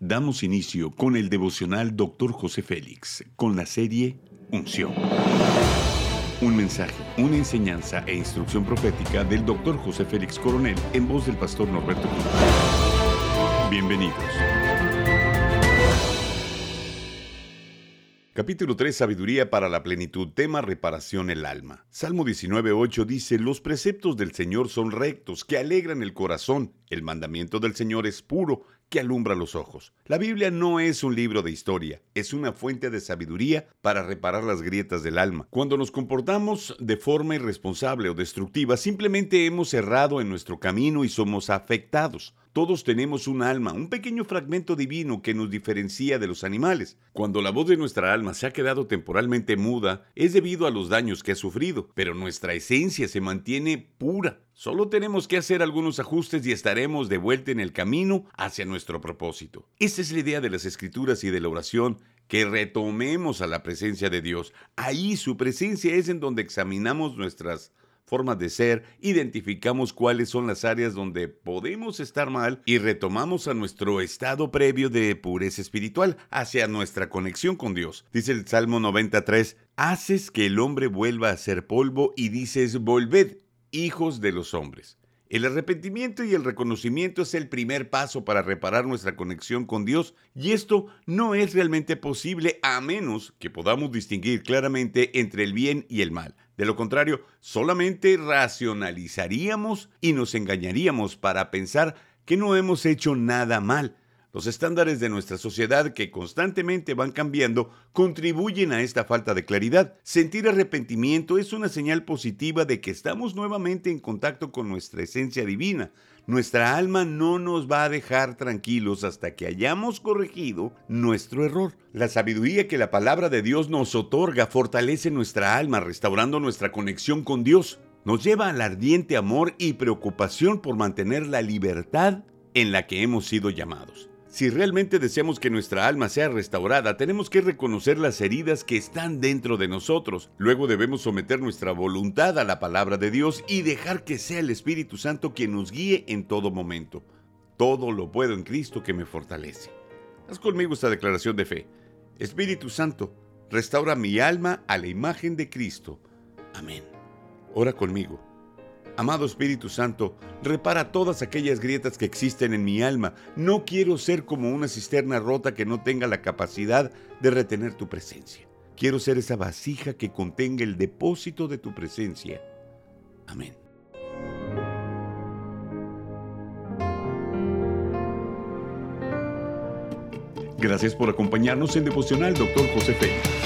Damos inicio con el devocional Dr. José Félix, con la serie Unción. Un mensaje, una enseñanza e instrucción profética del Dr. José Félix Coronel en voz del pastor Norberto Cruz. Bienvenidos. Capítulo 3 Sabiduría para la plenitud. Tema reparación el alma. Salmo 19.8 dice, Los preceptos del Señor son rectos, que alegran el corazón. El mandamiento del Señor es puro, que alumbra los ojos. La Biblia no es un libro de historia, es una fuente de sabiduría para reparar las grietas del alma. Cuando nos comportamos de forma irresponsable o destructiva, simplemente hemos errado en nuestro camino y somos afectados. Todos tenemos un alma, un pequeño fragmento divino que nos diferencia de los animales. Cuando la voz de nuestra alma se ha quedado temporalmente muda, es debido a los daños que ha sufrido, pero nuestra esencia se mantiene pura. Solo tenemos que hacer algunos ajustes y estaremos de vuelta en el camino hacia nuestro propósito. Esa es la idea de las escrituras y de la oración, que retomemos a la presencia de Dios. Ahí su presencia es en donde examinamos nuestras formas de ser, identificamos cuáles son las áreas donde podemos estar mal y retomamos a nuestro estado previo de pureza espiritual, hacia nuestra conexión con Dios. Dice el Salmo 93, haces que el hombre vuelva a ser polvo y dices, volved hijos de los hombres. El arrepentimiento y el reconocimiento es el primer paso para reparar nuestra conexión con Dios y esto no es realmente posible a menos que podamos distinguir claramente entre el bien y el mal. De lo contrario, solamente racionalizaríamos y nos engañaríamos para pensar que no hemos hecho nada mal. Los estándares de nuestra sociedad que constantemente van cambiando contribuyen a esta falta de claridad. Sentir arrepentimiento es una señal positiva de que estamos nuevamente en contacto con nuestra esencia divina. Nuestra alma no nos va a dejar tranquilos hasta que hayamos corregido nuestro error. La sabiduría que la palabra de Dios nos otorga fortalece nuestra alma, restaurando nuestra conexión con Dios. Nos lleva al ardiente amor y preocupación por mantener la libertad en la que hemos sido llamados. Si realmente deseamos que nuestra alma sea restaurada, tenemos que reconocer las heridas que están dentro de nosotros. Luego debemos someter nuestra voluntad a la palabra de Dios y dejar que sea el Espíritu Santo quien nos guíe en todo momento. Todo lo puedo en Cristo que me fortalece. Haz conmigo esta declaración de fe. Espíritu Santo, restaura mi alma a la imagen de Cristo. Amén. Ora conmigo. Amado Espíritu Santo, repara todas aquellas grietas que existen en mi alma. No quiero ser como una cisterna rota que no tenga la capacidad de retener tu presencia. Quiero ser esa vasija que contenga el depósito de tu presencia. Amén. Gracias por acompañarnos en Devocional, Dr. José Félix.